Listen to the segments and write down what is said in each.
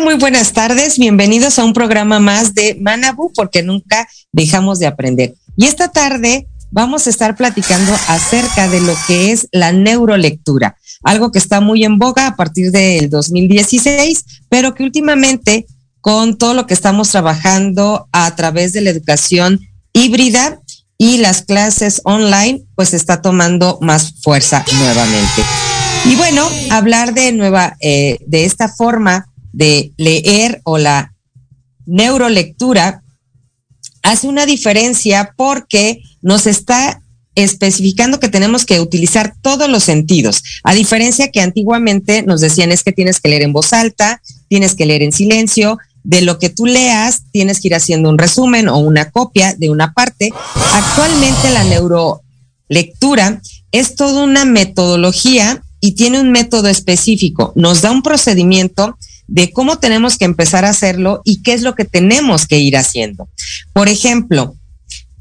Muy buenas tardes. Bienvenidos a un programa más de Manabu, porque nunca dejamos de aprender. Y esta tarde vamos a estar platicando acerca de lo que es la neurolectura, algo que está muy en boga a partir del 2016, pero que últimamente con todo lo que estamos trabajando a través de la educación híbrida y las clases online, pues está tomando más fuerza nuevamente. Y bueno, hablar de nueva, eh, de esta forma de leer o la neurolectura hace una diferencia porque nos está especificando que tenemos que utilizar todos los sentidos, a diferencia que antiguamente nos decían es que tienes que leer en voz alta, tienes que leer en silencio, de lo que tú leas tienes que ir haciendo un resumen o una copia de una parte. Actualmente la neurolectura es toda una metodología y tiene un método específico, nos da un procedimiento de cómo tenemos que empezar a hacerlo y qué es lo que tenemos que ir haciendo. Por ejemplo,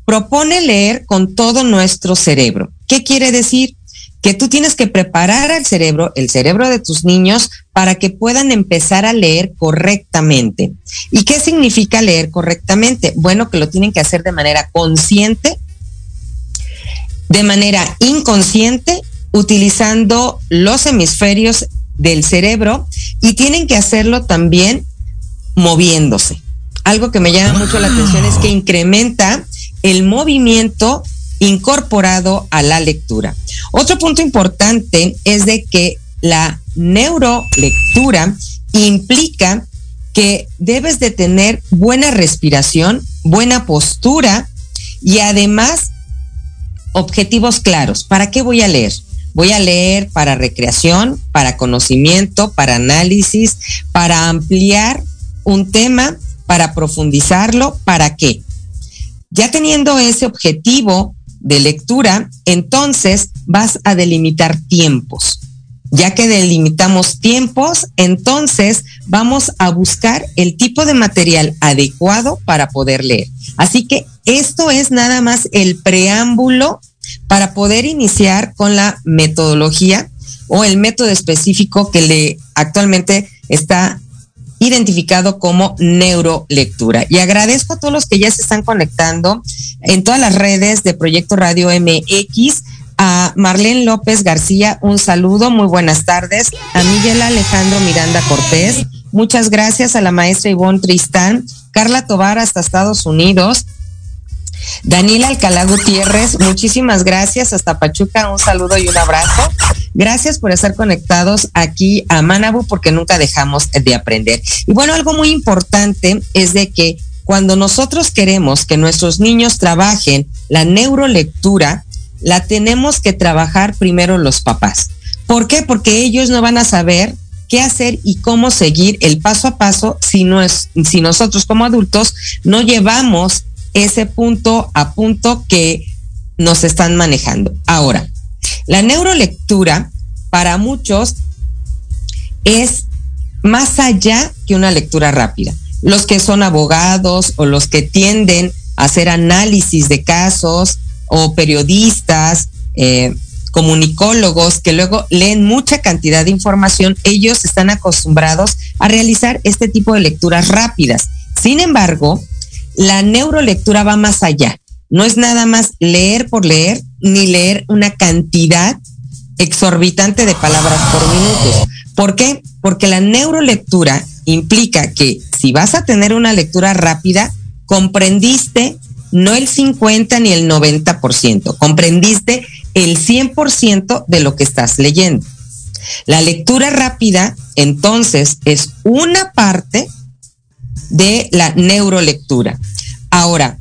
propone leer con todo nuestro cerebro. ¿Qué quiere decir? Que tú tienes que preparar al cerebro, el cerebro de tus niños, para que puedan empezar a leer correctamente. ¿Y qué significa leer correctamente? Bueno, que lo tienen que hacer de manera consciente, de manera inconsciente, utilizando los hemisferios del cerebro y tienen que hacerlo también moviéndose. Algo que me llama mucho la atención es que incrementa el movimiento incorporado a la lectura. Otro punto importante es de que la neurolectura implica que debes de tener buena respiración, buena postura y además objetivos claros. ¿Para qué voy a leer? Voy a leer para recreación, para conocimiento, para análisis, para ampliar un tema, para profundizarlo, ¿para qué? Ya teniendo ese objetivo de lectura, entonces vas a delimitar tiempos. Ya que delimitamos tiempos, entonces vamos a buscar el tipo de material adecuado para poder leer. Así que esto es nada más el preámbulo para poder iniciar con la metodología o el método específico que le actualmente está identificado como neurolectura. Y agradezco a todos los que ya se están conectando en todas las redes de Proyecto Radio MX. A Marlene López García, un saludo, muy buenas tardes. A Miguel Alejandro Miranda Cortés, muchas gracias a la maestra Ivonne Tristán, Carla Tobar hasta Estados Unidos, Daniel Alcalá Gutiérrez, muchísimas gracias. Hasta Pachuca, un saludo y un abrazo. Gracias por estar conectados aquí a Manabu porque nunca dejamos de aprender. Y bueno, algo muy importante es de que cuando nosotros queremos que nuestros niños trabajen la neurolectura, la tenemos que trabajar primero los papás. ¿Por qué? Porque ellos no van a saber qué hacer y cómo seguir el paso a paso si, no es, si nosotros como adultos no llevamos ese punto a punto que nos están manejando. Ahora, la neurolectura para muchos es más allá que una lectura rápida. Los que son abogados o los que tienden a hacer análisis de casos o periodistas, eh, comunicólogos que luego leen mucha cantidad de información, ellos están acostumbrados a realizar este tipo de lecturas rápidas. Sin embargo, la neurolectura va más allá. No es nada más leer por leer, ni leer una cantidad exorbitante de palabras por minuto. ¿Por qué? Porque la neurolectura implica que si vas a tener una lectura rápida, comprendiste no el 50 ni el 90%, comprendiste el 100% de lo que estás leyendo. La lectura rápida, entonces, es una parte de la neurolectura. Ahora,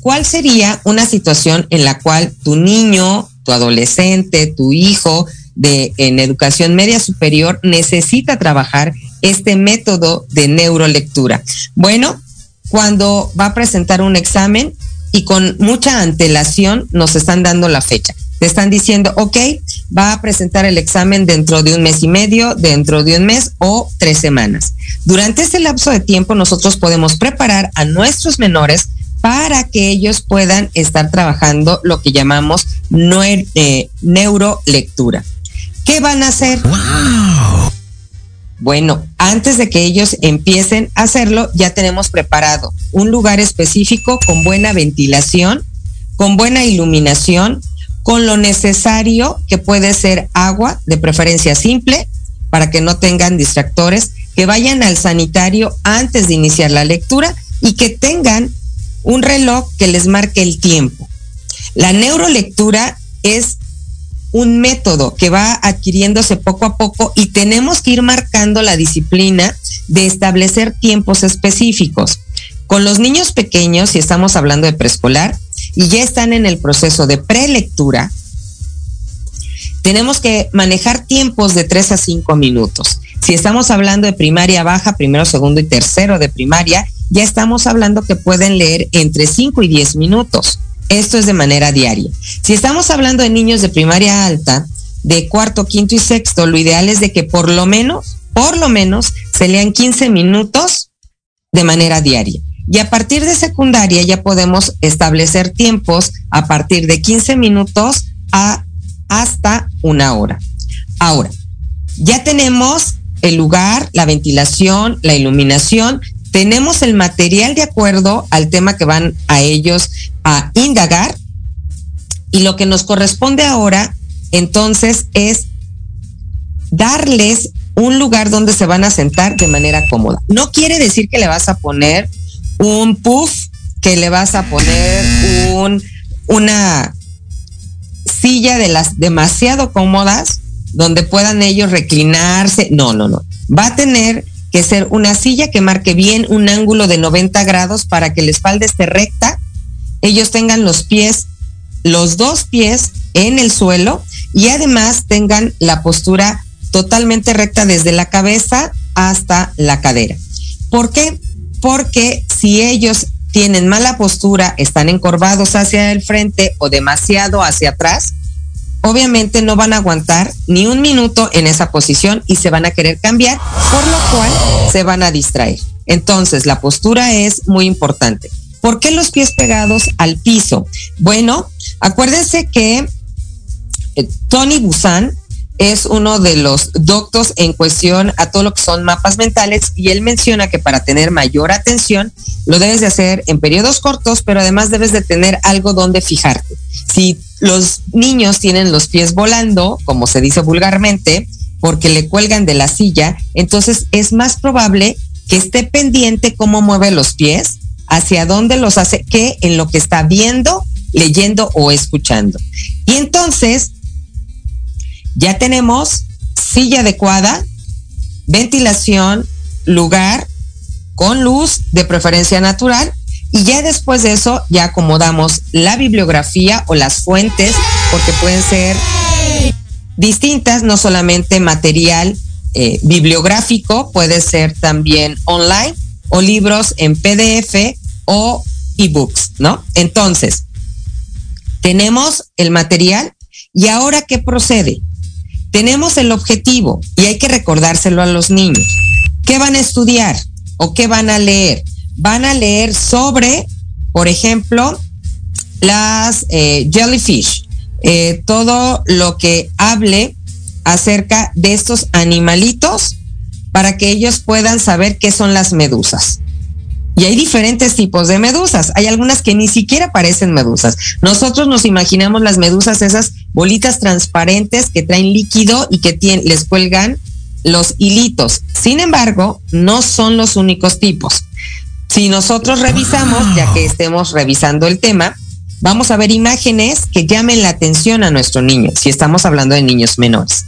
¿cuál sería una situación en la cual tu niño, tu adolescente, tu hijo de en educación media superior necesita trabajar este método de neurolectura? Bueno, cuando va a presentar un examen y con mucha antelación nos están dando la fecha. Te están diciendo, ok, va a presentar el examen dentro de un mes y medio, dentro de un mes o tres semanas. Durante ese lapso de tiempo nosotros podemos preparar a nuestros menores para que ellos puedan estar trabajando lo que llamamos eh, neurolectura. ¿Qué van a hacer? Bueno, antes de que ellos empiecen a hacerlo, ya tenemos preparado un lugar específico con buena ventilación, con buena iluminación, con lo necesario que puede ser agua, de preferencia simple, para que no tengan distractores, que vayan al sanitario antes de iniciar la lectura y que tengan un reloj que les marque el tiempo. La neurolectura es un método que va adquiriéndose poco a poco y tenemos que ir marcando la disciplina de establecer tiempos específicos. Con los niños pequeños, si estamos hablando de preescolar, y ya están en el proceso de prelectura, tenemos que manejar tiempos de 3 a 5 minutos. Si estamos hablando de primaria baja, primero, segundo y tercero de primaria, ya estamos hablando que pueden leer entre 5 y 10 minutos. Esto es de manera diaria. Si estamos hablando de niños de primaria alta, de cuarto, quinto y sexto, lo ideal es de que por lo menos, por lo menos, se lean 15 minutos de manera diaria. Y a partir de secundaria ya podemos establecer tiempos a partir de 15 minutos a hasta una hora. Ahora, ya tenemos el lugar, la ventilación, la iluminación, tenemos el material de acuerdo al tema que van a ellos a indagar y lo que nos corresponde ahora entonces es darles un lugar donde se van a sentar de manera cómoda. No quiere decir que le vas a poner un puff, que le vas a poner un, una silla de las demasiado cómodas donde puedan ellos reclinarse. No, no, no. Va a tener que ser una silla que marque bien un ángulo de 90 grados para que la espalda esté recta, ellos tengan los pies, los dos pies en el suelo y además tengan la postura totalmente recta desde la cabeza hasta la cadera. ¿Por qué? Porque si ellos tienen mala postura, están encorvados hacia el frente o demasiado hacia atrás, obviamente no van a aguantar ni un minuto en esa posición y se van a querer cambiar, por lo cual se van a distraer. Entonces, la postura es muy importante. ¿Por qué los pies pegados al piso? Bueno, acuérdense que eh, Tony Busan es uno de los doctos en cuestión a todo lo que son mapas mentales y él menciona que para tener mayor atención lo debes de hacer en periodos cortos, pero además debes de tener algo donde fijarte. Si los niños tienen los pies volando, como se dice vulgarmente, porque le cuelgan de la silla, entonces es más probable que esté pendiente cómo mueve los pies, hacia dónde los hace, que en lo que está viendo, leyendo o escuchando. Y entonces ya tenemos silla adecuada, ventilación, lugar con luz de preferencia natural y ya después de eso ya acomodamos la bibliografía o las fuentes porque pueden ser distintas, no solamente material eh, bibliográfico, puede ser también online o libros en PDF o ebooks, ¿no? Entonces, tenemos el material y ahora ¿qué procede? Tenemos el objetivo y hay que recordárselo a los niños. ¿Qué van a estudiar o qué van a leer? Van a leer sobre, por ejemplo, las eh, jellyfish, eh, todo lo que hable acerca de estos animalitos para que ellos puedan saber qué son las medusas. Y hay diferentes tipos de medusas. Hay algunas que ni siquiera parecen medusas. Nosotros nos imaginamos las medusas, esas bolitas transparentes que traen líquido y que tienen, les cuelgan los hilitos. Sin embargo, no son los únicos tipos. Si nosotros revisamos, ya que estemos revisando el tema, vamos a ver imágenes que llamen la atención a nuestro niño, si estamos hablando de niños menores.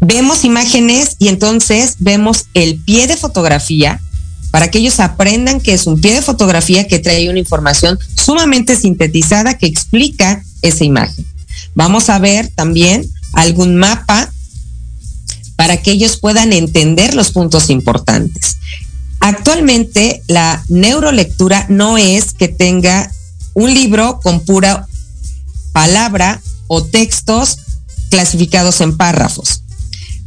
Vemos imágenes y entonces vemos el pie de fotografía para que ellos aprendan que es un pie de fotografía que trae una información sumamente sintetizada que explica esa imagen. Vamos a ver también algún mapa para que ellos puedan entender los puntos importantes. Actualmente la neurolectura no es que tenga un libro con pura palabra o textos clasificados en párrafos.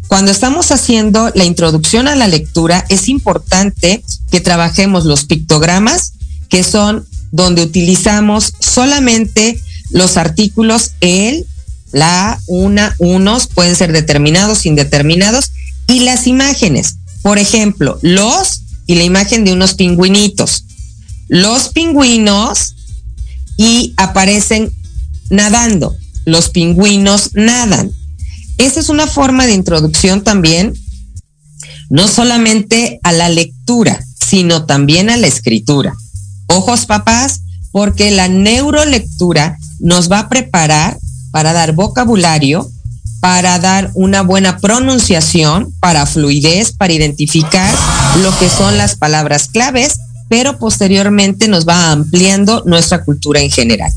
Cuando estamos haciendo la introducción a la lectura, es importante que trabajemos los pictogramas, que son donde utilizamos solamente los artículos el, la, una, unos, pueden ser determinados, indeterminados, y las imágenes. Por ejemplo, los y la imagen de unos pingüinitos. Los pingüinos y aparecen nadando. Los pingüinos nadan. Esa es una forma de introducción también, no solamente a la lectura, sino también a la escritura. Ojos papás, porque la neurolectura nos va a preparar para dar vocabulario, para dar una buena pronunciación, para fluidez, para identificar lo que son las palabras claves, pero posteriormente nos va ampliando nuestra cultura en general.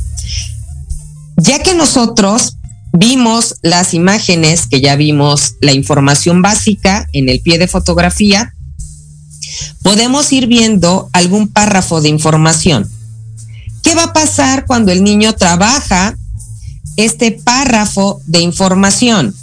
Ya que nosotros vimos las imágenes, que ya vimos la información básica en el pie de fotografía, podemos ir viendo algún párrafo de información. ¿Qué va a pasar cuando el niño trabaja este párrafo de información?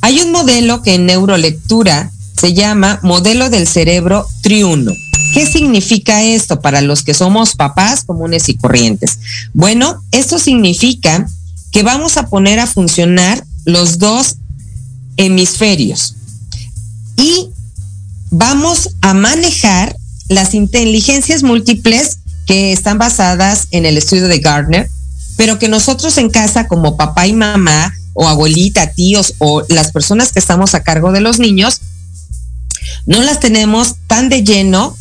Hay un modelo que en neurolectura se llama modelo del cerebro triuno. ¿Qué significa esto para los que somos papás comunes y corrientes? Bueno, esto significa que vamos a poner a funcionar los dos hemisferios y vamos a manejar las inteligencias múltiples que están basadas en el estudio de Gardner, pero que nosotros en casa como papá y mamá o abuelita, tíos o las personas que estamos a cargo de los niños, no las tenemos tan de lleno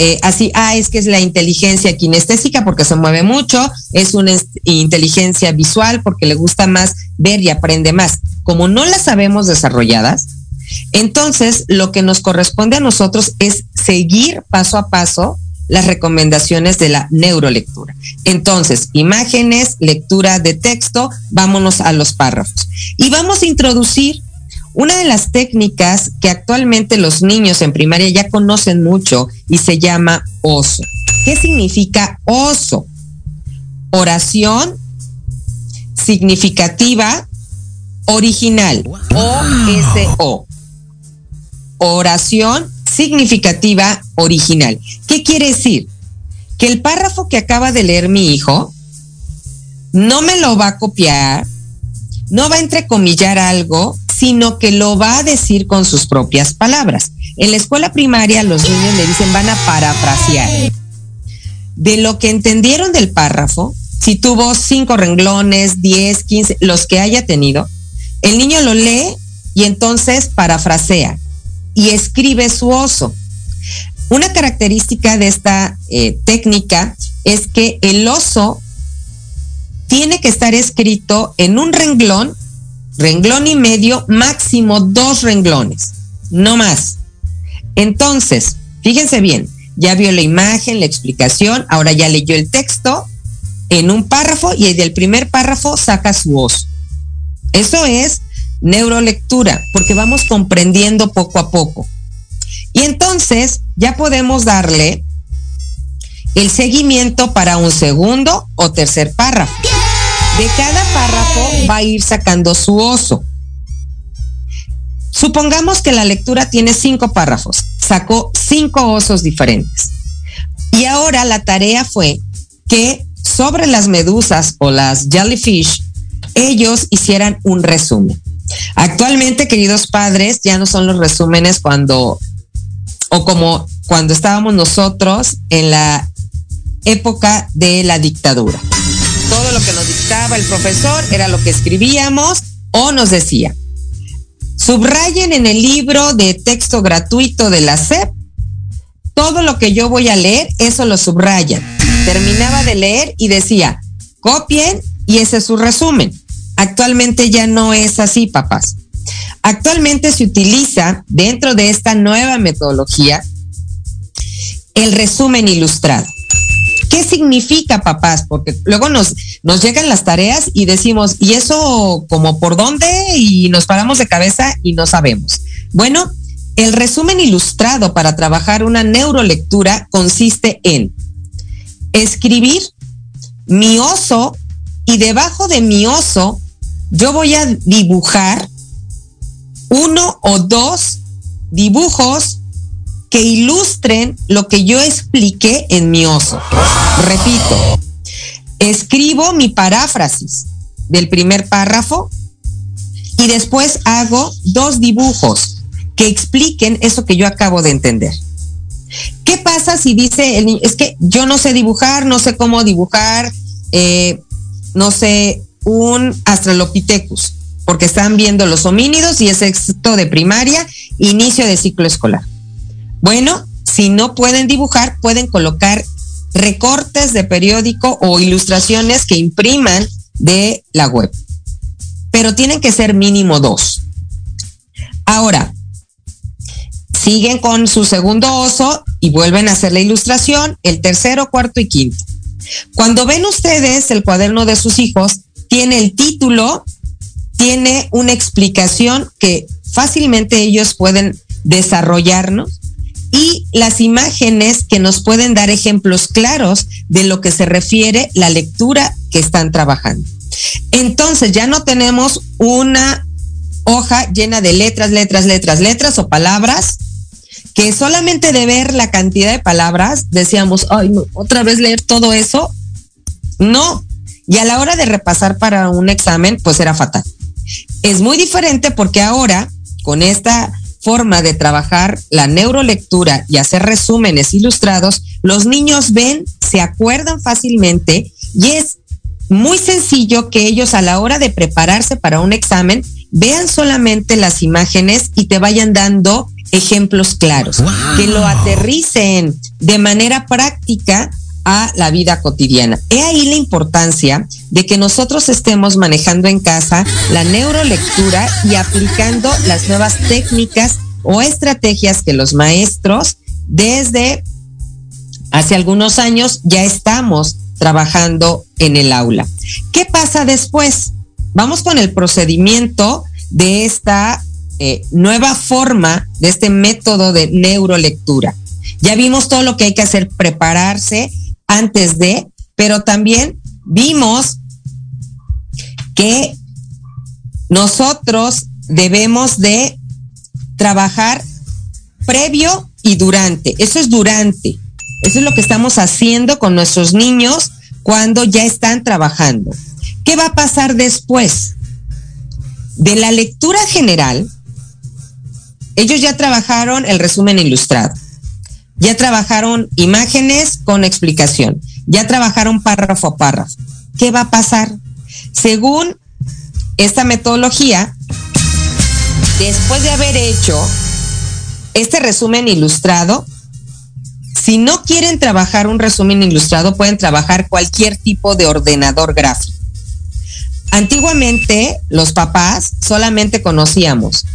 eh, así, ah, es que es la inteligencia kinestésica porque se mueve mucho, es una inteligencia visual porque le gusta más ver y aprende más. Como no las sabemos desarrolladas, entonces lo que nos corresponde a nosotros es seguir paso a paso las recomendaciones de la neurolectura. Entonces, imágenes, lectura de texto, vámonos a los párrafos. Y vamos a introducir una de las técnicas que actualmente los niños en primaria ya conocen mucho y se llama oso. ¿Qué significa oso? Oración significativa original. O-S-O. Oración significativa original. ¿Qué quiere decir? Que el párrafo que acaba de leer mi hijo no me lo va a copiar, no va a entrecomillar algo, sino que lo va a decir con sus propias palabras. En la escuela primaria los niños le dicen van a parafrasear. De lo que entendieron del párrafo, si tuvo cinco renglones, diez, quince, los que haya tenido, el niño lo lee y entonces parafrasea y escribe su oso. Una característica de esta eh, técnica es que el oso tiene que estar escrito en un renglón renglón y medio, máximo dos renglones, no más. Entonces, fíjense bien, ya vio la imagen, la explicación, ahora ya leyó el texto en un párrafo y del primer párrafo saca su voz. Eso es neurolectura, porque vamos comprendiendo poco a poco. Y entonces ya podemos darle el seguimiento para un segundo o tercer párrafo. De cada párrafo va a ir sacando su oso. Supongamos que la lectura tiene cinco párrafos, sacó cinco osos diferentes. Y ahora la tarea fue que sobre las medusas o las jellyfish, ellos hicieran un resumen. Actualmente, queridos padres, ya no son los resúmenes cuando, o como cuando estábamos nosotros en la época de la dictadura todo lo que nos dictaba el profesor era lo que escribíamos o nos decía. Subrayen en el libro de texto gratuito de la SEP todo lo que yo voy a leer, eso lo subrayan. Terminaba de leer y decía, copien y ese es su resumen. Actualmente ya no es así, papás. Actualmente se utiliza dentro de esta nueva metodología el resumen ilustrado. ¿Qué significa, papás? Porque luego nos, llegan las tareas y decimos, ¿y eso como por dónde? Y nos paramos de cabeza y no sabemos. Bueno, el resumen ilustrado para trabajar una neurolectura consiste en escribir mi oso y debajo de mi oso yo voy a dibujar uno o dos dibujos que ilustren lo que yo expliqué en mi oso. Repito, escribo mi paráfrasis del primer párrafo y después hago dos dibujos que expliquen eso que yo acabo de entender. ¿Qué pasa si dice el niño, es que yo no sé dibujar, no sé cómo dibujar, eh, no sé, un Astralopithecus? Porque están viendo los homínidos y es sexto de primaria, inicio de ciclo escolar. Bueno, si no pueden dibujar, pueden colocar recortes de periódico o ilustraciones que impriman de la web. Pero tienen que ser mínimo dos. Ahora, siguen con su segundo oso y vuelven a hacer la ilustración, el tercero, cuarto y quinto. Cuando ven ustedes el cuaderno de sus hijos, tiene el título, tiene una explicación que fácilmente ellos pueden desarrollarnos y las imágenes que nos pueden dar ejemplos claros de lo que se refiere la lectura que están trabajando. Entonces ya no tenemos una hoja llena de letras, letras, letras, letras o palabras que solamente de ver la cantidad de palabras decíamos, ay, otra vez leer todo eso. No. Y a la hora de repasar para un examen, pues era fatal. Es muy diferente porque ahora, con esta forma de trabajar la neurolectura y hacer resúmenes ilustrados, los niños ven, se acuerdan fácilmente y es muy sencillo que ellos a la hora de prepararse para un examen vean solamente las imágenes y te vayan dando ejemplos claros, que lo aterricen de manera práctica a la vida cotidiana. He ahí la importancia de que nosotros estemos manejando en casa la neurolectura y aplicando las nuevas técnicas o estrategias que los maestros desde hace algunos años ya estamos trabajando en el aula. ¿Qué pasa después? Vamos con el procedimiento de esta eh, nueva forma, de este método de neurolectura. Ya vimos todo lo que hay que hacer, prepararse, antes de, pero también vimos que nosotros debemos de trabajar previo y durante. Eso es durante. Eso es lo que estamos haciendo con nuestros niños cuando ya están trabajando. ¿Qué va a pasar después? De la lectura general, ellos ya trabajaron el resumen ilustrado. Ya trabajaron imágenes con explicación. Ya trabajaron párrafo a párrafo. ¿Qué va a pasar? Según esta metodología, después de haber hecho este resumen ilustrado, si no quieren trabajar un resumen ilustrado, pueden trabajar cualquier tipo de ordenador gráfico. Antiguamente, los papás solamente conocíamos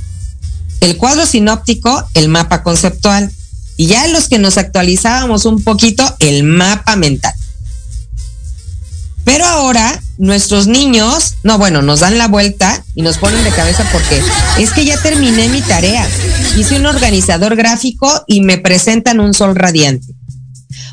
el cuadro sinóptico, el mapa conceptual y ya los que nos actualizábamos un poquito el mapa mental. Pero ahora nuestros niños, no, bueno, nos dan la vuelta y nos ponen de cabeza porque es que ya terminé mi tarea. Hice un organizador gráfico y me presentan un sol radiante.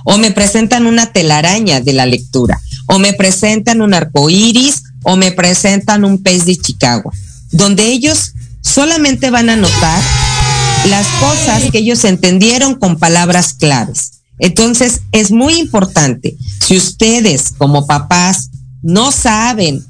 O me presentan una telaraña de la lectura. O me presentan un arco iris. O me presentan un pez de Chicago. Donde ellos solamente van a notar las cosas que ellos entendieron con palabras claves. Entonces, es muy importante, si ustedes como papás no saben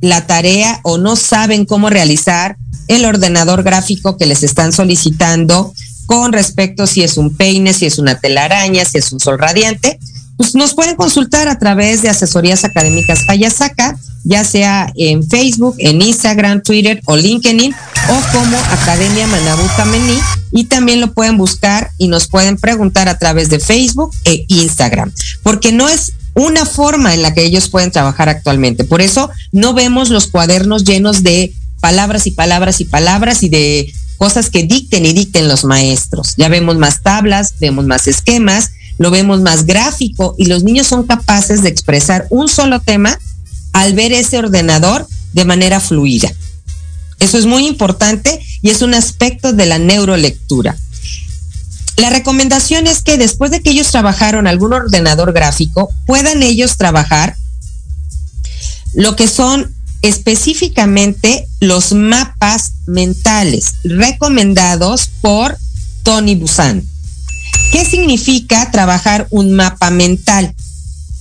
la tarea o no saben cómo realizar el ordenador gráfico que les están solicitando con respecto si es un peine, si es una telaraña, si es un sol radiante, pues nos pueden consultar a través de asesorías académicas Fayasaca, ya sea en Facebook, en Instagram, Twitter o LinkedIn o como Academia Manabú Kamení y también lo pueden buscar y nos pueden preguntar a través de Facebook e Instagram, porque no es una forma en la que ellos pueden trabajar actualmente. Por eso no vemos los cuadernos llenos de palabras y palabras y palabras y de cosas que dicten y dicten los maestros. Ya vemos más tablas, vemos más esquemas, lo vemos más gráfico y los niños son capaces de expresar un solo tema al ver ese ordenador de manera fluida. Eso es muy importante y es un aspecto de la neurolectura. La recomendación es que después de que ellos trabajaron algún ordenador gráfico, puedan ellos trabajar lo que son específicamente los mapas mentales recomendados por Tony Busan. ¿Qué significa trabajar un mapa mental?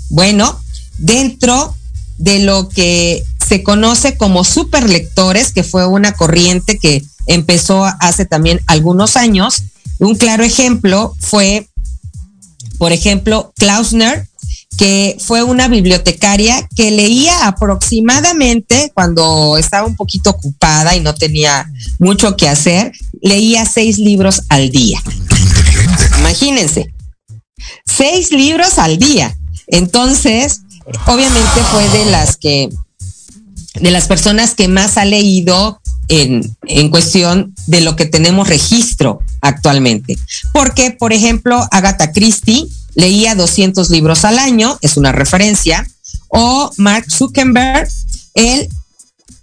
Bueno, dentro de lo que se conoce como superlectores, que fue una corriente que empezó hace también algunos años, un claro ejemplo fue, por ejemplo, Klausner, que fue una bibliotecaria que leía aproximadamente cuando estaba un poquito ocupada y no tenía mucho que hacer, leía seis libros al día. Imagínense, seis libros al día. Entonces, obviamente fue de las que, de las personas que más ha leído en, en, cuestión de lo que tenemos registro actualmente. Porque, por ejemplo, Agatha Christie leía 200 libros al año, es una referencia, o Mark Zuckerberg, él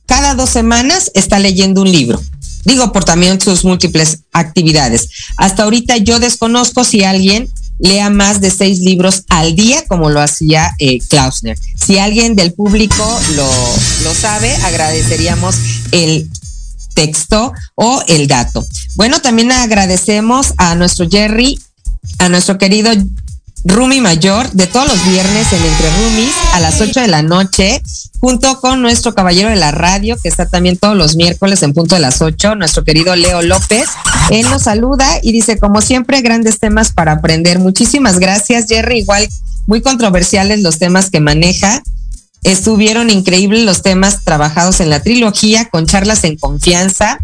cada dos semanas está leyendo un libro. Digo, por también sus múltiples actividades. Hasta ahorita yo desconozco si alguien lea más de seis libros al día, como lo hacía eh, Klausner. Si alguien del público lo, lo sabe, agradeceríamos el texto o el dato. Bueno, también agradecemos a nuestro Jerry, a nuestro querido Rumi Mayor de todos los viernes en Entre Rumis a las 8 de la noche, junto con nuestro caballero de la radio, que está también todos los miércoles en punto de las 8, nuestro querido Leo López. Él nos saluda y dice, como siempre, grandes temas para aprender. Muchísimas gracias, Jerry. Igual, muy controversiales los temas que maneja. Estuvieron increíbles los temas trabajados en la trilogía, con charlas en confianza,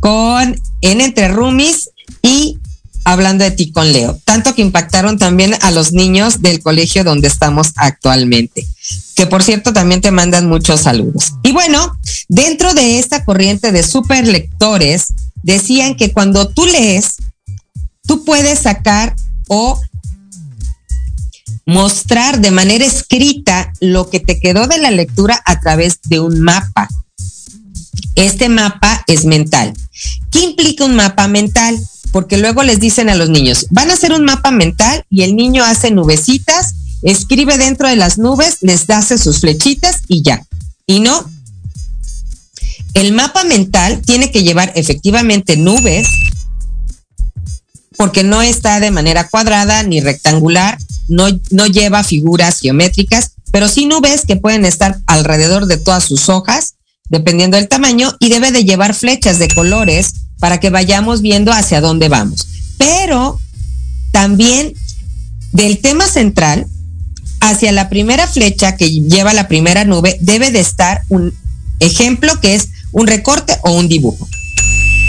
con En Entre Rumis y hablando de ti con Leo, tanto que impactaron también a los niños del colegio donde estamos actualmente, que por cierto también te mandan muchos saludos. Y bueno, dentro de esta corriente de super lectores, decían que cuando tú lees, tú puedes sacar o mostrar de manera escrita lo que te quedó de la lectura a través de un mapa. Este mapa es mental. ¿Qué implica un mapa mental? Porque luego les dicen a los niños, van a hacer un mapa mental y el niño hace nubecitas, escribe dentro de las nubes, les hace sus flechitas y ya. Y no. El mapa mental tiene que llevar efectivamente nubes, porque no está de manera cuadrada ni rectangular, no, no lleva figuras geométricas, pero sí nubes que pueden estar alrededor de todas sus hojas, dependiendo del tamaño, y debe de llevar flechas de colores para que vayamos viendo hacia dónde vamos. Pero también del tema central, hacia la primera flecha que lleva la primera nube, debe de estar un ejemplo que es un recorte o un dibujo.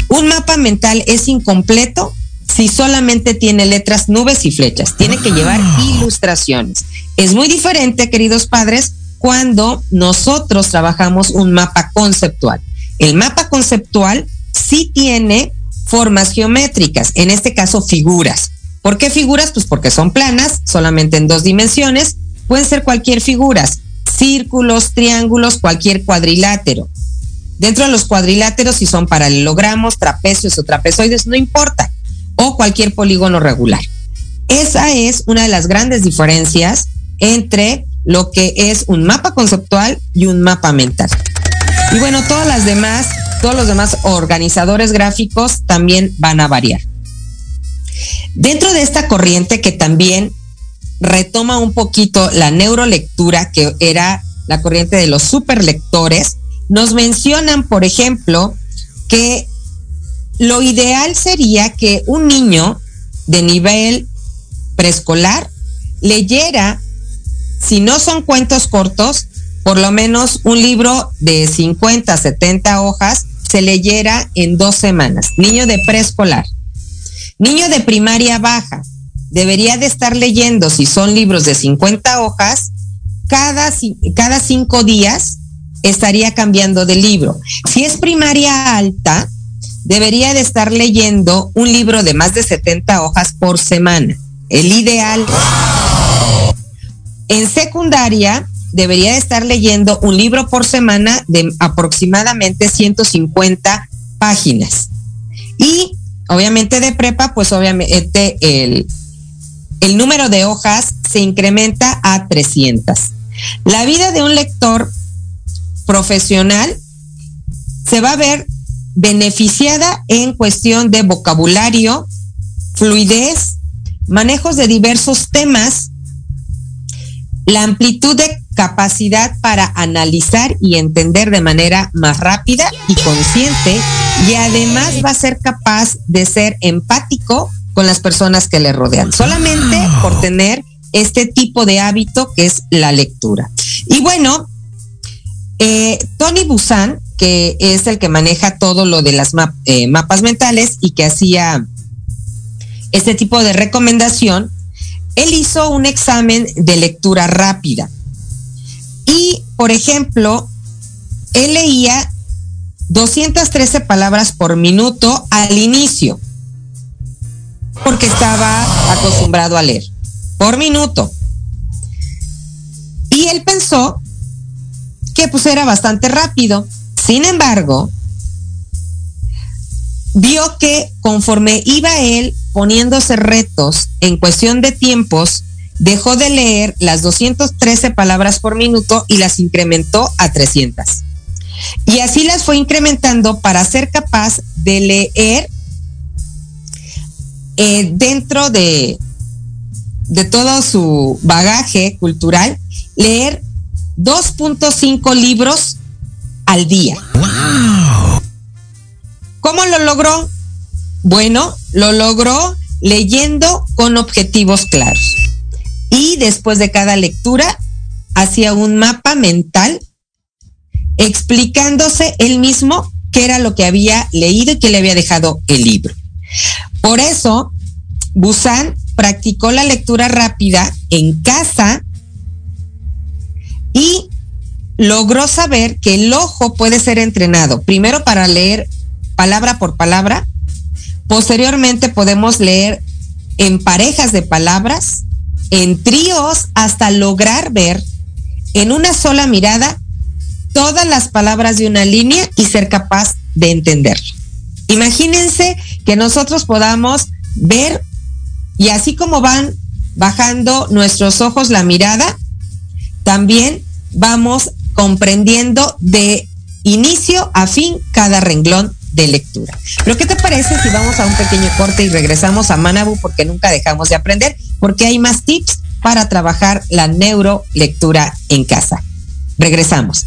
Un mapa mental es incompleto si solamente tiene letras, nubes y flechas. Tiene que llevar ilustraciones. Es muy diferente, queridos padres, cuando nosotros trabajamos un mapa conceptual. El mapa conceptual sí tiene formas geométricas, en este caso figuras. ¿Por qué figuras? Pues porque son planas, solamente en dos dimensiones. Pueden ser cualquier figuras, círculos, triángulos, cualquier cuadrilátero. Dentro de los cuadriláteros, si son paralelogramos, trapecios o trapezoides, no importa. O cualquier polígono regular. Esa es una de las grandes diferencias entre lo que es un mapa conceptual y un mapa mental. Y bueno, todas las demás todos los demás organizadores gráficos también van a variar. Dentro de esta corriente que también retoma un poquito la neurolectura, que era la corriente de los superlectores, nos mencionan, por ejemplo, que lo ideal sería que un niño de nivel preescolar leyera, si no son cuentos cortos, por lo menos un libro de 50, 70 hojas se leyera en dos semanas. Niño de preescolar. Niño de primaria baja debería de estar leyendo, si son libros de 50 hojas, cada, cada cinco días estaría cambiando de libro. Si es primaria alta, debería de estar leyendo un libro de más de 70 hojas por semana. El ideal. En secundaria, debería de estar leyendo un libro por semana de aproximadamente 150 páginas. Y obviamente de prepa, pues obviamente el, el número de hojas se incrementa a 300. La vida de un lector profesional se va a ver beneficiada en cuestión de vocabulario, fluidez, manejos de diversos temas, la amplitud de capacidad para analizar y entender de manera más rápida y consciente y además va a ser capaz de ser empático con las personas que le rodean, solamente por tener este tipo de hábito que es la lectura. Y bueno, eh, Tony Busan, que es el que maneja todo lo de las eh, mapas mentales y que hacía este tipo de recomendación, él hizo un examen de lectura rápida. Y, por ejemplo, él leía 213 palabras por minuto al inicio, porque estaba acostumbrado a leer, por minuto. Y él pensó que pues era bastante rápido. Sin embargo, vio que conforme iba él poniéndose retos en cuestión de tiempos, dejó de leer las 213 palabras por minuto y las incrementó a 300. Y así las fue incrementando para ser capaz de leer eh, dentro de, de todo su bagaje cultural, leer 2.5 libros al día. ¿Cómo lo logró? Bueno, lo logró leyendo con objetivos claros. Y después de cada lectura, hacía un mapa mental explicándose él mismo qué era lo que había leído y qué le había dejado el libro. Por eso, Busan practicó la lectura rápida en casa y logró saber que el ojo puede ser entrenado, primero para leer palabra por palabra, posteriormente podemos leer en parejas de palabras, en tríos, hasta lograr ver en una sola mirada todas las palabras de una línea y ser capaz de entenderlo. Imagínense que nosotros podamos ver y así como van bajando nuestros ojos la mirada, también vamos comprendiendo de inicio a fin cada renglón de lectura. Pero ¿qué te parece si vamos a un pequeño corte y regresamos a Manabu porque nunca dejamos de aprender? Porque hay más tips para trabajar la neurolectura en casa. Regresamos.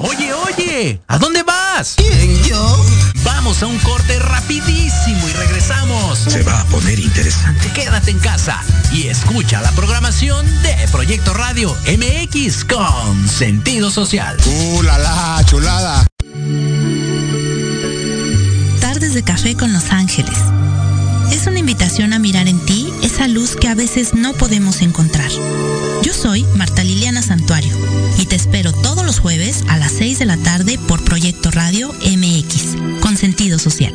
Oye, oye, ¿a dónde vas? ¿Quién, yo? Vamos a un corte rapidísimo y regresamos. Se va a poner interesante. Quédate en casa y escucha la programación de Proyecto Radio MX con sentido social. ¡Uh, la, la chulada! Tardes de café con Los Ángeles. Es una invitación a mirar en ti esa luz que a veces no podemos encontrar. Yo soy Marta Liliana Santuario te espero todos los jueves a las 6 de la tarde por Proyecto Radio MX, con sentido social.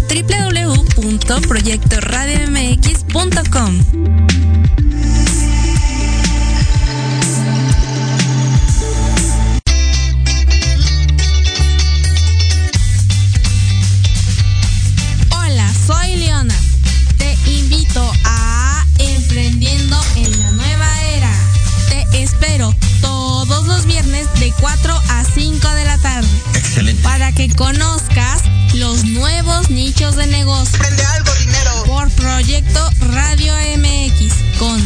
www.proyectoradiomx.com. de 4 a 5 de la tarde. Excelente. Para que conozcas los nuevos nichos de negocio. Prende algo, dinero. Por Proyecto Radio MX, con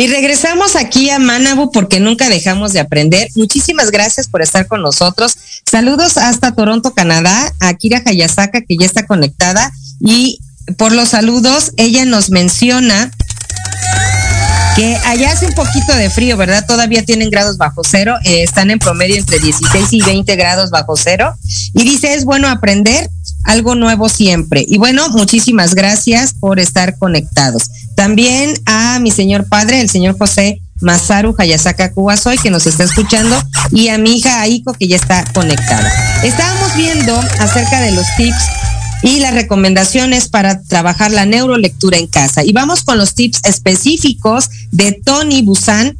Y regresamos aquí a Manabu porque nunca dejamos de aprender. Muchísimas gracias por estar con nosotros. Saludos hasta Toronto, Canadá, a Kira Hayasaka que ya está conectada y por los saludos ella nos menciona que allá hace un poquito de frío, ¿verdad? Todavía tienen grados bajo cero, eh, están en promedio entre 16 y 20 grados bajo cero. Y dice, es bueno aprender algo nuevo siempre. Y bueno, muchísimas gracias por estar conectados. También a mi señor padre, el señor José Masaru Hayasaka Kuwasoy, que nos está escuchando, y a mi hija Aiko, que ya está conectada. Estábamos viendo acerca de los tips y las recomendaciones para trabajar la neurolectura en casa. Y vamos con los tips específicos de Tony Busan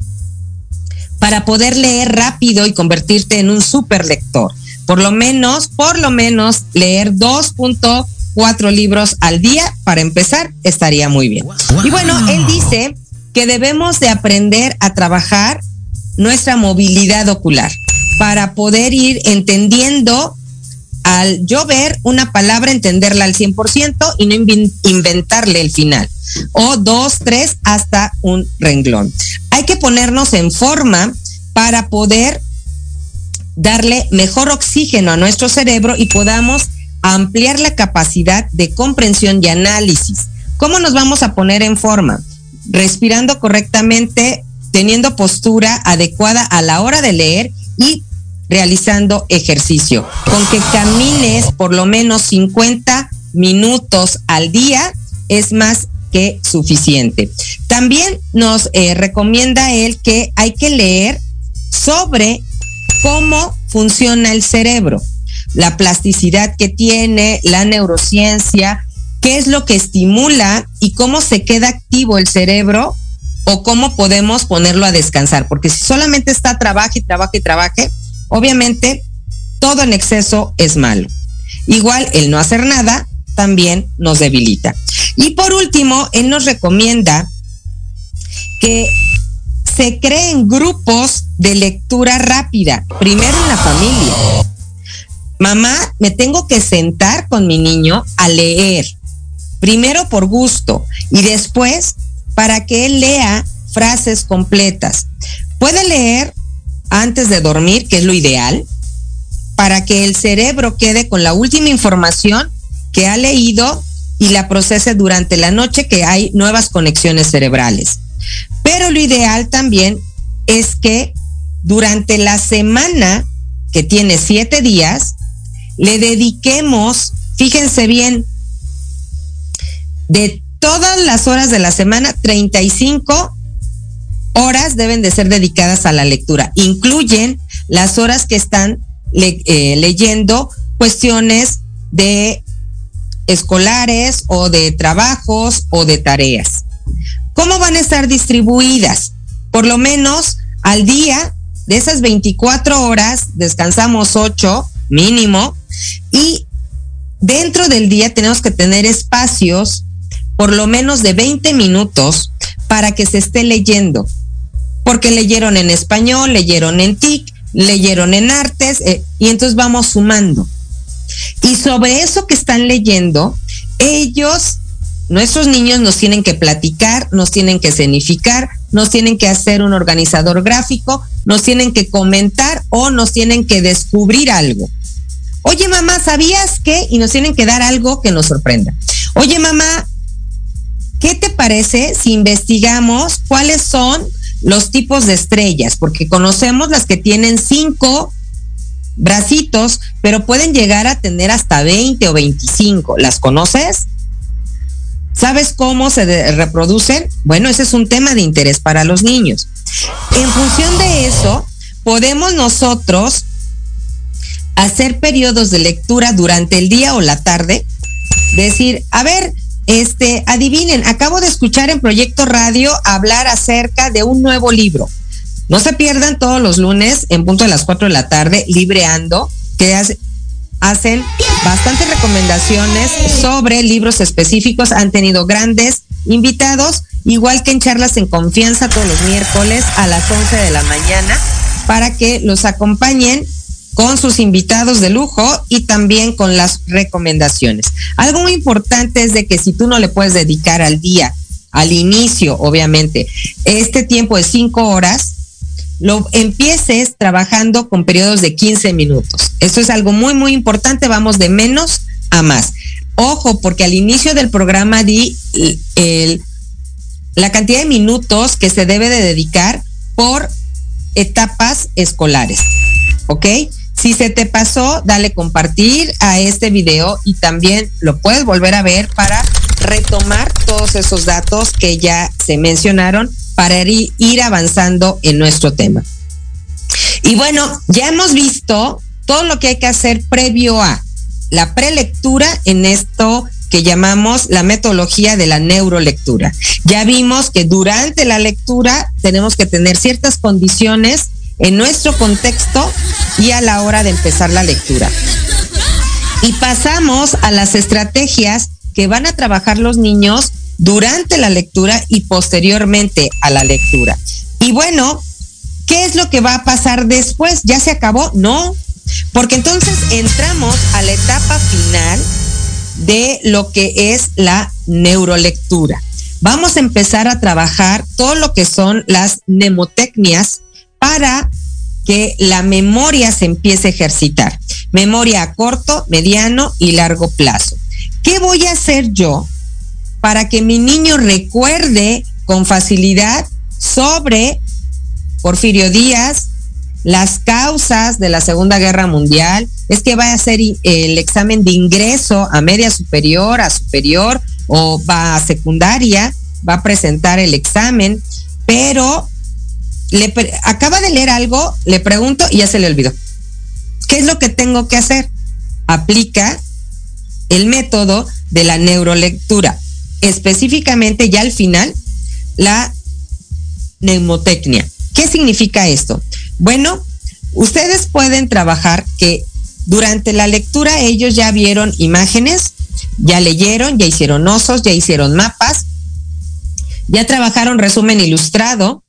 para poder leer rápido y convertirte en un super lector. Por lo menos, por lo menos leer 2.4 libros al día para empezar estaría muy bien. Y bueno, él dice que debemos de aprender a trabajar nuestra movilidad ocular para poder ir entendiendo al yo ver una palabra, entenderla al 100% y no inventarle el final. O dos, tres, hasta un renglón. Hay que ponernos en forma para poder darle mejor oxígeno a nuestro cerebro y podamos ampliar la capacidad de comprensión y análisis. ¿Cómo nos vamos a poner en forma? Respirando correctamente, teniendo postura adecuada a la hora de leer y realizando ejercicio. Con que camines por lo menos 50 minutos al día es más que suficiente. También nos eh, recomienda él que hay que leer sobre cómo funciona el cerebro, la plasticidad que tiene, la neurociencia, qué es lo que estimula y cómo se queda activo el cerebro o cómo podemos ponerlo a descansar, porque si solamente está trabaje y trabaje y trabaje, Obviamente, todo en exceso es malo. Igual el no hacer nada también nos debilita. Y por último, él nos recomienda que se creen grupos de lectura rápida, primero en la familia. Mamá, me tengo que sentar con mi niño a leer, primero por gusto y después para que él lea frases completas. Puede leer antes de dormir, que es lo ideal, para que el cerebro quede con la última información que ha leído y la procese durante la noche que hay nuevas conexiones cerebrales. Pero lo ideal también es que durante la semana, que tiene siete días, le dediquemos, fíjense bien, de todas las horas de la semana, 35 horas deben de ser dedicadas a la lectura. Incluyen las horas que están eh, leyendo cuestiones de escolares o de trabajos o de tareas. ¿Cómo van a estar distribuidas? Por lo menos al día de esas 24 horas descansamos 8 mínimo y dentro del día tenemos que tener espacios por lo menos de 20 minutos para que se esté leyendo porque leyeron en español, leyeron en TIC, leyeron en artes, eh, y entonces vamos sumando. Y sobre eso que están leyendo, ellos nuestros niños nos tienen que platicar, nos tienen que escenificar, nos tienen que hacer un organizador gráfico, nos tienen que comentar o nos tienen que descubrir algo. Oye mamá, ¿sabías qué? Y nos tienen que dar algo que nos sorprenda. Oye mamá, ¿qué te parece si investigamos cuáles son los tipos de estrellas? Porque conocemos las que tienen cinco bracitos, pero pueden llegar a tener hasta 20 o 25. ¿Las conoces? ¿Sabes cómo se reproducen? Bueno, ese es un tema de interés para los niños. En función de eso, podemos nosotros hacer periodos de lectura durante el día o la tarde, decir, a ver, este, adivinen, acabo de escuchar en Proyecto Radio hablar acerca de un nuevo libro. No se pierdan todos los lunes en punto de las 4 de la tarde, libreando, que hacen bastantes recomendaciones sobre libros específicos, han tenido grandes invitados, igual que en charlas en confianza todos los miércoles a las 11 de la mañana, para que los acompañen con sus invitados de lujo y también con las recomendaciones. Algo muy importante es de que si tú no le puedes dedicar al día, al inicio, obviamente, este tiempo de cinco horas, lo empieces trabajando con periodos de 15 minutos. Esto es algo muy, muy importante. Vamos de menos a más. Ojo, porque al inicio del programa di el, la cantidad de minutos que se debe de dedicar por etapas escolares. ¿Ok? Si se te pasó, dale compartir a este video y también lo puedes volver a ver para retomar todos esos datos que ya se mencionaron para ir avanzando en nuestro tema. Y bueno, ya hemos visto todo lo que hay que hacer previo a la prelectura en esto que llamamos la metodología de la neurolectura. Ya vimos que durante la lectura tenemos que tener ciertas condiciones en nuestro contexto y a la hora de empezar la lectura. Y pasamos a las estrategias que van a trabajar los niños durante la lectura y posteriormente a la lectura. Y bueno, ¿qué es lo que va a pasar después? ¿Ya se acabó? No, porque entonces entramos a la etapa final de lo que es la neurolectura. Vamos a empezar a trabajar todo lo que son las mnemotecnias para que la memoria se empiece a ejercitar. Memoria a corto, mediano y largo plazo. ¿Qué voy a hacer yo para que mi niño recuerde con facilidad sobre Porfirio Díaz, las causas de la Segunda Guerra Mundial, es que va a hacer el examen de ingreso a media superior, a superior o va a secundaria, va a presentar el examen, pero le acaba de leer algo, le pregunto y ya se le olvidó. ¿Qué es lo que tengo que hacer? Aplica el método de la neurolectura, específicamente ya al final la neumotecnia. ¿Qué significa esto? Bueno, ustedes pueden trabajar que durante la lectura ellos ya vieron imágenes, ya leyeron, ya hicieron osos, ya hicieron mapas, ya trabajaron resumen ilustrado,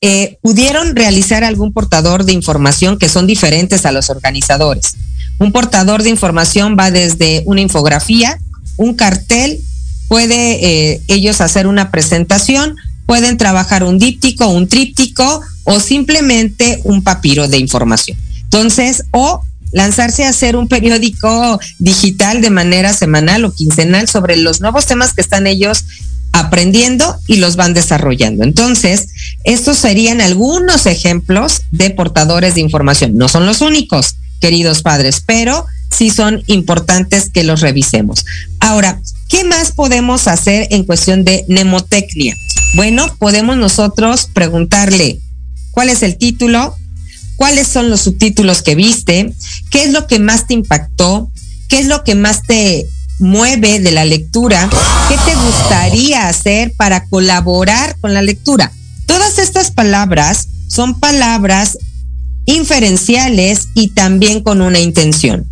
eh, pudieron realizar algún portador de información que son diferentes a los organizadores. Un portador de información va desde una infografía, un cartel, puede eh, ellos hacer una presentación, pueden trabajar un díptico, un tríptico o simplemente un papiro de información. Entonces, o lanzarse a hacer un periódico digital de manera semanal o quincenal sobre los nuevos temas que están ellos aprendiendo y los van desarrollando. Entonces, estos serían algunos ejemplos de portadores de información. No son los únicos, queridos padres, pero sí son importantes que los revisemos. Ahora, ¿qué más podemos hacer en cuestión de mnemotecnia? Bueno, podemos nosotros preguntarle cuál es el título, cuáles son los subtítulos que viste, qué es lo que más te impactó, qué es lo que más te mueve de la lectura, qué te gustaría hacer para colaborar con la lectura. Todas estas palabras son palabras inferenciales y también con una intención.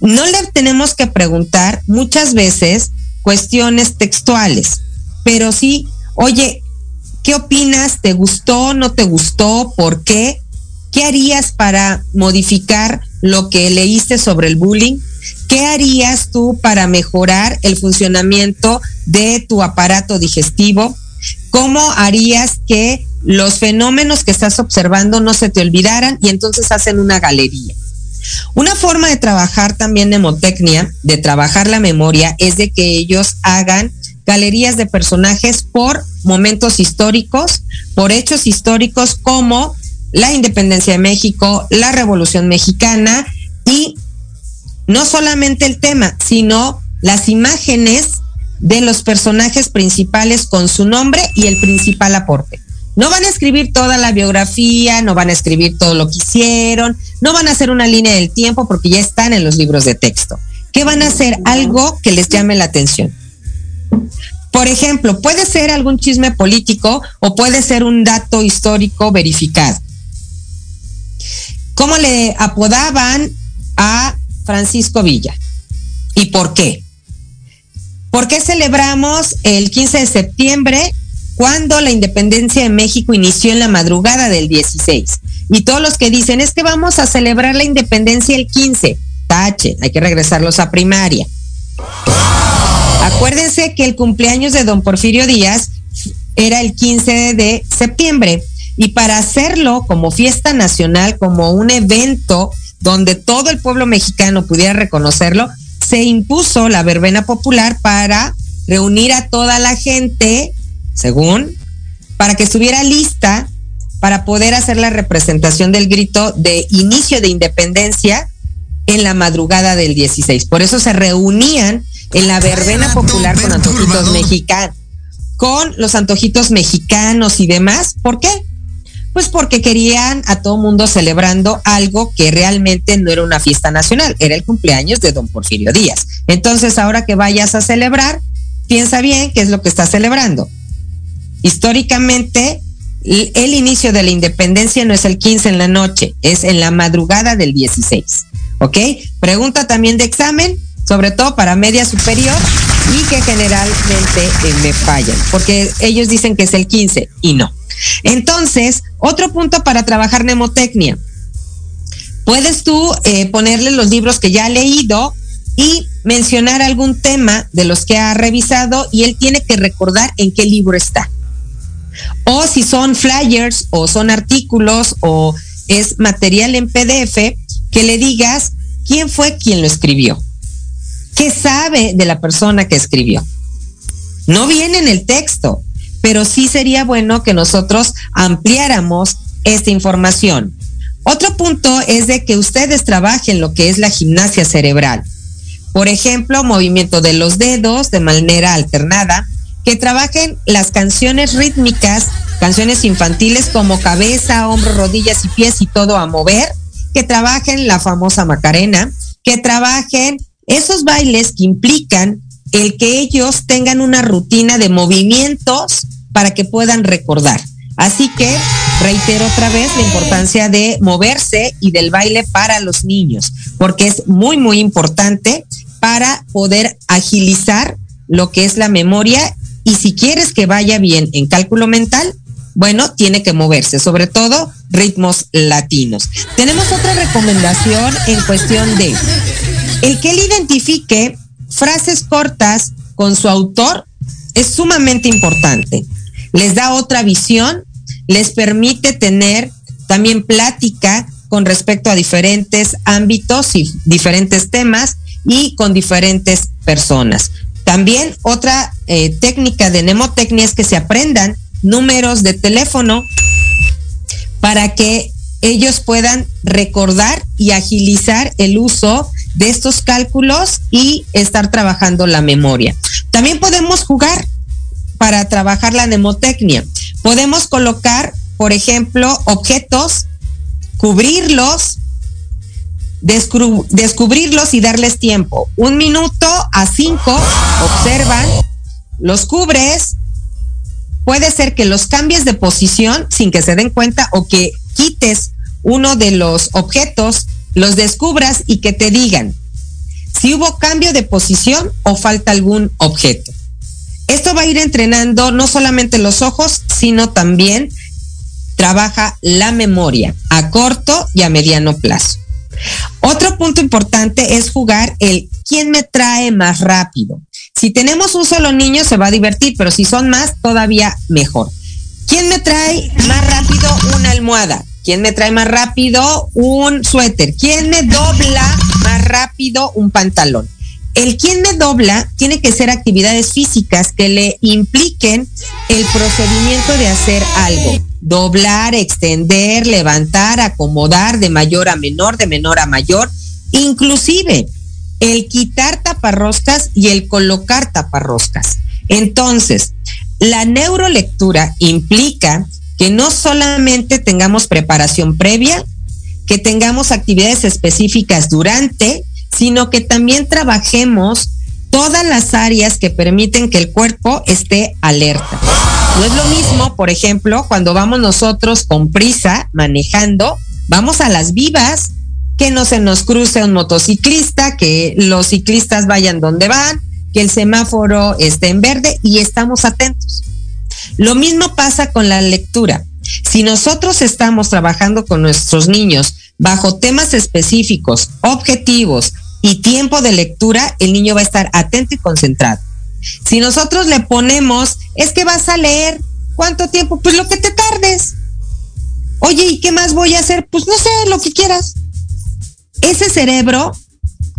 No le tenemos que preguntar muchas veces cuestiones textuales, pero sí, oye, ¿qué opinas? ¿Te gustó? ¿No te gustó? ¿Por qué? ¿Qué harías para modificar lo que leíste sobre el bullying? ¿Qué harías tú para mejorar el funcionamiento de tu aparato digestivo? ¿Cómo harías que los fenómenos que estás observando no se te olvidaran y entonces hacen una galería? Una forma de trabajar también mnemotecnia, de trabajar la memoria, es de que ellos hagan galerías de personajes por momentos históricos, por hechos históricos como la independencia de México, la Revolución Mexicana y no solamente el tema, sino las imágenes de los personajes principales con su nombre y el principal aporte. No van a escribir toda la biografía, no van a escribir todo lo que hicieron, no van a hacer una línea del tiempo porque ya están en los libros de texto. ¿Qué van a hacer? Algo que les llame la atención. Por ejemplo, puede ser algún chisme político o puede ser un dato histórico verificado. ¿Cómo le apodaban a Francisco Villa? ¿Y por qué? ¿Por qué celebramos el 15 de septiembre cuando la independencia de México inició en la madrugada del 16? Y todos los que dicen es que vamos a celebrar la independencia el 15, tache, hay que regresarlos a primaria. Acuérdense que el cumpleaños de don Porfirio Díaz era el 15 de septiembre y para hacerlo como fiesta nacional, como un evento donde todo el pueblo mexicano pudiera reconocerlo, se impuso la verbena popular para reunir a toda la gente, según, para que estuviera lista para poder hacer la representación del grito de inicio de independencia en la madrugada del 16. Por eso se reunían en la verbena popular con antojitos mexicanos, con los antojitos mexicanos y demás. ¿Por qué? Pues porque querían a todo mundo celebrando algo que realmente no era una fiesta nacional, era el cumpleaños de don Porfirio Díaz. Entonces, ahora que vayas a celebrar, piensa bien qué es lo que estás celebrando. Históricamente, el inicio de la independencia no es el 15 en la noche, es en la madrugada del 16. ¿Ok? Pregunta también de examen, sobre todo para media superior y que generalmente eh, me fallan, porque ellos dicen que es el 15 y no. Entonces, otro punto para trabajar mnemotecnia. Puedes tú eh, ponerle los libros que ya ha leído y mencionar algún tema de los que ha revisado y él tiene que recordar en qué libro está. O si son flyers o son artículos o es material en PDF, que le digas quién fue quien lo escribió. ¿Qué sabe de la persona que escribió? No viene en el texto, pero sí sería bueno que nosotros ampliáramos esta información. Otro punto es de que ustedes trabajen lo que es la gimnasia cerebral. Por ejemplo, movimiento de los dedos de manera alternada, que trabajen las canciones rítmicas, canciones infantiles como cabeza, hombros, rodillas y pies y todo a mover, que trabajen la famosa Macarena, que trabajen esos bailes que implican el que ellos tengan una rutina de movimientos para que puedan recordar. Así que reitero otra vez la importancia de moverse y del baile para los niños, porque es muy, muy importante para poder agilizar lo que es la memoria y si quieres que vaya bien en cálculo mental, bueno, tiene que moverse, sobre todo ritmos latinos. Tenemos otra recomendación en cuestión de el que él identifique frases cortas con su autor es sumamente importante. Les da otra visión, les permite tener también plática con respecto a diferentes ámbitos y diferentes temas y con diferentes personas. También otra eh, técnica de mnemotecnia es que se aprendan números de teléfono para que ellos puedan recordar y agilizar el uso de estos cálculos y estar trabajando la memoria. También podemos jugar para trabajar la mnemotecnia. Podemos colocar, por ejemplo, objetos, cubrirlos, descubrirlos y darles tiempo. Un minuto a cinco, observan, los cubres. Puede ser que los cambies de posición sin que se den cuenta o que quites uno de los objetos, los descubras y que te digan si hubo cambio de posición o falta algún objeto. Esto va a ir entrenando no solamente los ojos, sino también trabaja la memoria a corto y a mediano plazo. Otro punto importante es jugar el quién me trae más rápido. Si tenemos un solo niño se va a divertir, pero si son más, todavía mejor. ¿Quién me trae más rápido una almohada? ¿Quién me trae más rápido un suéter? ¿Quién me dobla más rápido un pantalón? El quien me dobla tiene que ser actividades físicas que le impliquen el procedimiento de hacer algo. Doblar, extender, levantar, acomodar de mayor a menor, de menor a mayor. Inclusive el quitar taparroscas y el colocar taparroscas. Entonces, la neurolectura implica que no solamente tengamos preparación previa, que tengamos actividades específicas durante, sino que también trabajemos todas las áreas que permiten que el cuerpo esté alerta. No es lo mismo, por ejemplo, cuando vamos nosotros con prisa manejando, vamos a las vivas, que no se nos cruce un motociclista, que los ciclistas vayan donde van, que el semáforo esté en verde y estamos atentos. Lo mismo pasa con la lectura. Si nosotros estamos trabajando con nuestros niños bajo temas específicos, objetivos y tiempo de lectura, el niño va a estar atento y concentrado. Si nosotros le ponemos, es que vas a leer, ¿cuánto tiempo? Pues lo que te tardes. Oye, ¿y qué más voy a hacer? Pues no sé, lo que quieras. Ese cerebro,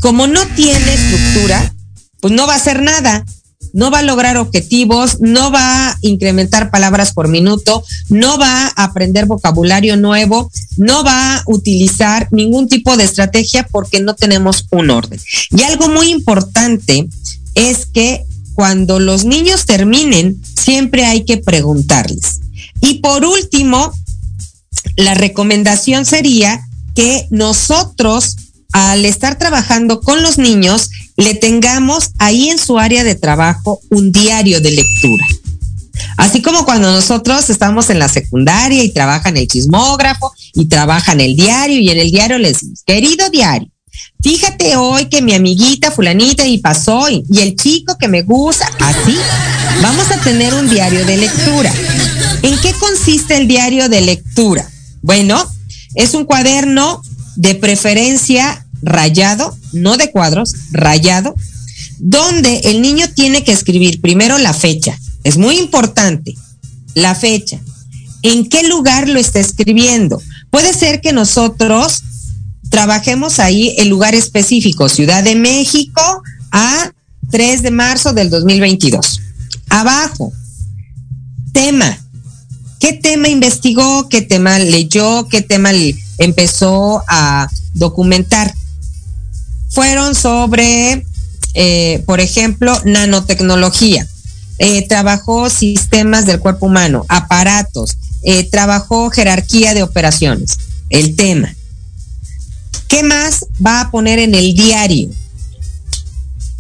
como no tiene estructura, pues no va a hacer nada no va a lograr objetivos, no va a incrementar palabras por minuto, no va a aprender vocabulario nuevo, no va a utilizar ningún tipo de estrategia porque no tenemos un orden. Y algo muy importante es que cuando los niños terminen, siempre hay que preguntarles. Y por último, la recomendación sería que nosotros, al estar trabajando con los niños, le tengamos ahí en su área de trabajo un diario de lectura. Así como cuando nosotros estamos en la secundaria y trabajan el chismógrafo y trabajan el diario y en el diario les decimos, querido diario, fíjate hoy que mi amiguita fulanita y pasó y, y el chico que me gusta, así, vamos a tener un diario de lectura. ¿En qué consiste el diario de lectura? Bueno, es un cuaderno de preferencia rayado, no de cuadros, rayado, donde el niño tiene que escribir primero la fecha. Es muy importante, la fecha. ¿En qué lugar lo está escribiendo? Puede ser que nosotros trabajemos ahí el lugar específico, Ciudad de México a 3 de marzo del 2022. Abajo, tema. ¿Qué tema investigó? ¿Qué tema leyó? ¿Qué tema empezó a documentar? fueron sobre, eh, por ejemplo, nanotecnología. Eh, trabajó sistemas del cuerpo humano, aparatos, eh, trabajó jerarquía de operaciones, el tema. ¿Qué más va a poner en el diario?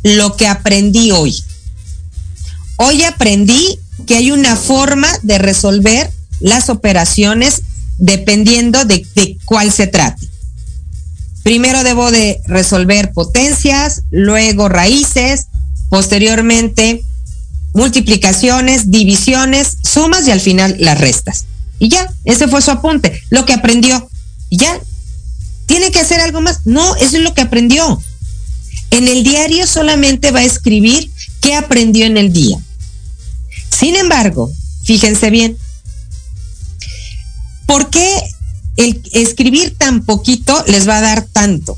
Lo que aprendí hoy. Hoy aprendí que hay una forma de resolver las operaciones dependiendo de, de cuál se trate. Primero debo de resolver potencias, luego raíces, posteriormente multiplicaciones, divisiones, sumas y al final las restas. Y ya, ese fue su apunte, lo que aprendió. Ya, ¿tiene que hacer algo más? No, eso es lo que aprendió. En el diario solamente va a escribir qué aprendió en el día. Sin embargo, fíjense bien, ¿por qué el escribir tan poquito les va a dar tanto?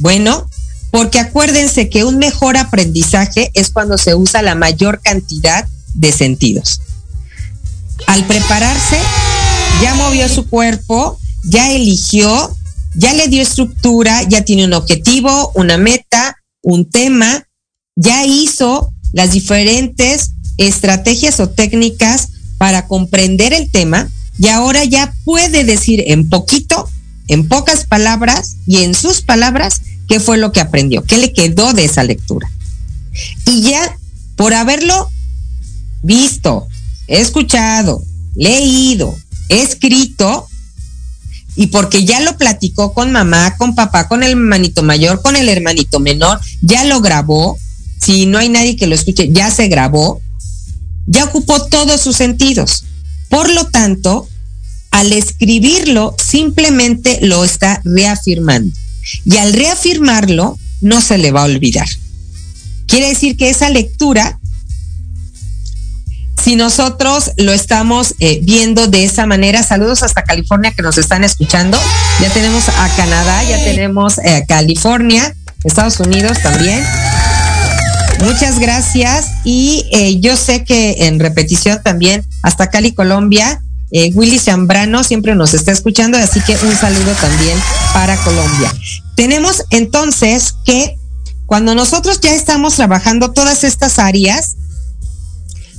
Bueno, porque acuérdense que un mejor aprendizaje es cuando se usa la mayor cantidad de sentidos. Al prepararse, ya movió su cuerpo, ya eligió, ya le dio estructura, ya tiene un objetivo, una meta, un tema, ya hizo las diferentes estrategias o técnicas para comprender el tema y ahora ya puede decir en poquito, en pocas palabras y en sus palabras qué fue lo que aprendió, qué le quedó de esa lectura. Y ya por haberlo visto, escuchado, leído, escrito, y porque ya lo platicó con mamá, con papá, con el hermanito mayor, con el hermanito menor, ya lo grabó, si no hay nadie que lo escuche, ya se grabó, ya ocupó todos sus sentidos. Por lo tanto, al escribirlo, simplemente lo está reafirmando. y al reafirmarlo no se le va a olvidar. Quiere decir que esa lectura, si nosotros lo estamos eh, viendo de esa manera, saludos hasta California que nos están escuchando, ya tenemos a Canadá, ya tenemos a eh, California, Estados Unidos también. Muchas gracias y eh, yo sé que en repetición también hasta Cali, Colombia, eh, Willy Zambrano siempre nos está escuchando, así que un saludo también para Colombia. Tenemos entonces que cuando nosotros ya estamos trabajando todas estas áreas,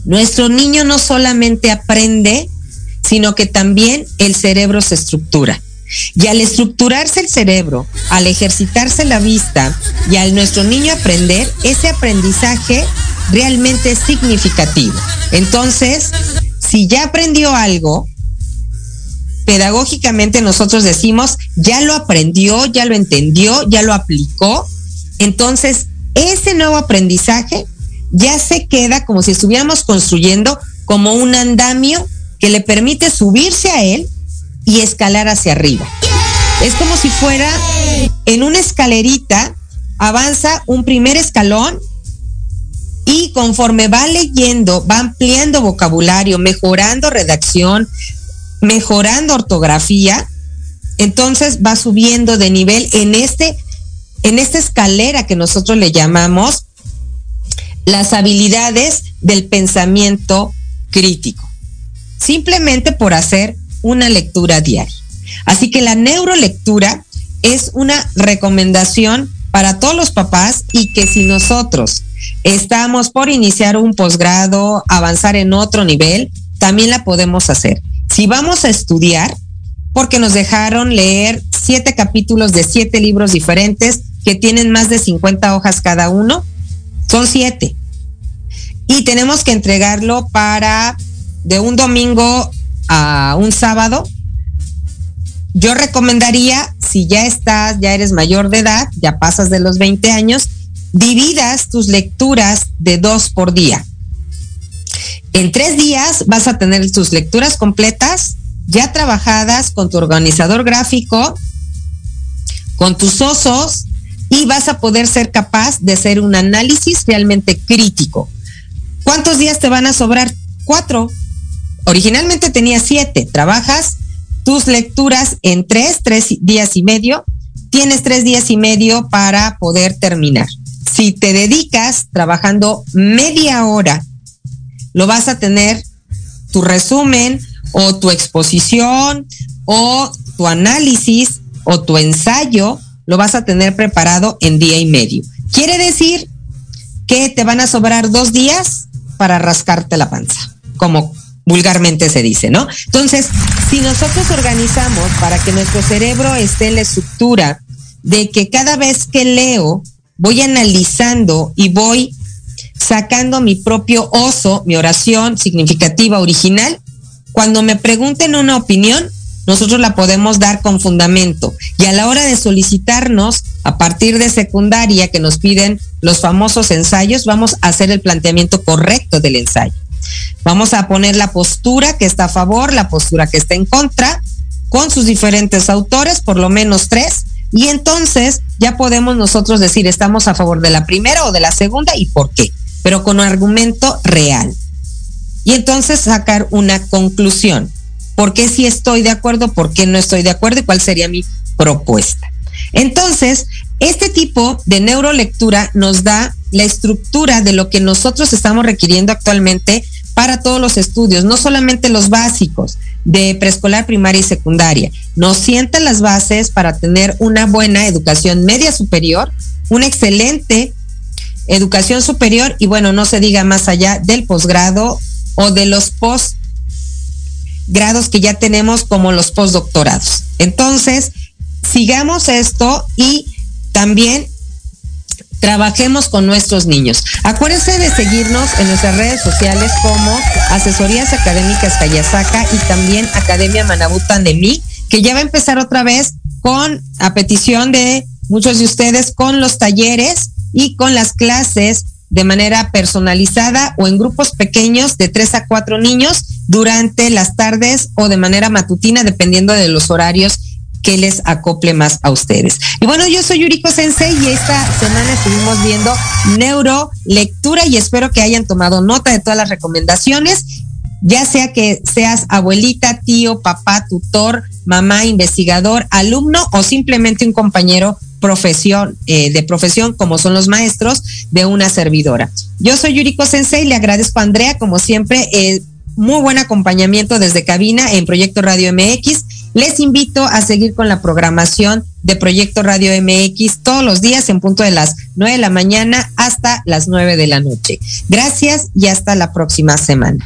nuestro niño no solamente aprende, sino que también el cerebro se estructura. Y al estructurarse el cerebro, al ejercitarse la vista y al nuestro niño aprender, ese aprendizaje realmente es significativo. Entonces, si ya aprendió algo, pedagógicamente nosotros decimos, ya lo aprendió, ya lo entendió, ya lo aplicó, entonces ese nuevo aprendizaje ya se queda como si estuviéramos construyendo como un andamio que le permite subirse a él y escalar hacia arriba. Es como si fuera en una escalerita, avanza un primer escalón y conforme va leyendo, va ampliando vocabulario, mejorando redacción, mejorando ortografía, entonces va subiendo de nivel en este en esta escalera que nosotros le llamamos las habilidades del pensamiento crítico. Simplemente por hacer una lectura diaria. Así que la neurolectura es una recomendación para todos los papás y que si nosotros estamos por iniciar un posgrado, avanzar en otro nivel, también la podemos hacer. Si vamos a estudiar, porque nos dejaron leer siete capítulos de siete libros diferentes que tienen más de 50 hojas cada uno, son siete. Y tenemos que entregarlo para de un domingo a un sábado, yo recomendaría, si ya estás, ya eres mayor de edad, ya pasas de los 20 años, dividas tus lecturas de dos por día. En tres días vas a tener tus lecturas completas, ya trabajadas con tu organizador gráfico, con tus osos, y vas a poder ser capaz de hacer un análisis realmente crítico. ¿Cuántos días te van a sobrar? Cuatro originalmente tenía siete, trabajas tus lecturas en tres, tres días y medio, tienes tres días y medio para poder terminar. Si te dedicas trabajando media hora, lo vas a tener tu resumen o tu exposición o tu análisis o tu ensayo, lo vas a tener preparado en día y medio. Quiere decir que te van a sobrar dos días para rascarte la panza, como vulgarmente se dice, ¿no? Entonces, si nosotros organizamos para que nuestro cerebro esté en la estructura de que cada vez que leo, voy analizando y voy sacando mi propio oso, mi oración significativa original, cuando me pregunten una opinión, nosotros la podemos dar con fundamento. Y a la hora de solicitarnos, a partir de secundaria, que nos piden los famosos ensayos, vamos a hacer el planteamiento correcto del ensayo. Vamos a poner la postura que está a favor, la postura que está en contra, con sus diferentes autores, por lo menos tres, y entonces ya podemos nosotros decir estamos a favor de la primera o de la segunda y por qué, pero con un argumento real. Y entonces sacar una conclusión. ¿Por qué si estoy de acuerdo? ¿Por qué no estoy de acuerdo? ¿Y cuál sería mi propuesta? Entonces, este tipo de neurolectura nos da la estructura de lo que nosotros estamos requiriendo actualmente para todos los estudios, no solamente los básicos de preescolar, primaria y secundaria. Nos sienta las bases para tener una buena educación media superior, una excelente educación superior y bueno, no se diga más allá del posgrado o de los posgrados que ya tenemos como los postdoctorados. Entonces, sigamos esto y también trabajemos con nuestros niños. Acuérdense de seguirnos en nuestras redes sociales como Asesorías Académicas Cayasaca y también Academia Manabutan de mí, que ya va a empezar otra vez con, a petición de muchos de ustedes, con los talleres y con las clases de manera personalizada o en grupos pequeños de tres a cuatro niños durante las tardes o de manera matutina, dependiendo de los horarios que les acople más a ustedes. Y bueno, yo soy Yuriko Sensei y esta semana estuvimos viendo neurolectura y espero que hayan tomado nota de todas las recomendaciones ya sea que seas abuelita, tío, papá, tutor, mamá, investigador, alumno o simplemente un compañero profesión, eh, de profesión como son los maestros de una servidora. Yo soy Yuriko Sensei, le agradezco a Andrea, como siempre, eh, muy buen acompañamiento desde cabina en Proyecto Radio MX. Les invito a seguir con la programación de Proyecto Radio MX todos los días en punto de las 9 de la mañana hasta las 9 de la noche. Gracias y hasta la próxima semana.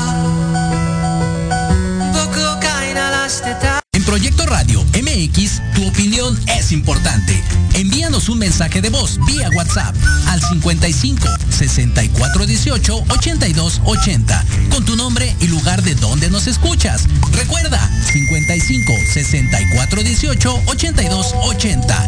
Proyecto Radio MX, tu opinión es importante. Envíanos un mensaje de voz vía WhatsApp al 55 64 18 82 80 con tu nombre y lugar de donde nos escuchas. Recuerda 55 64 18 82 80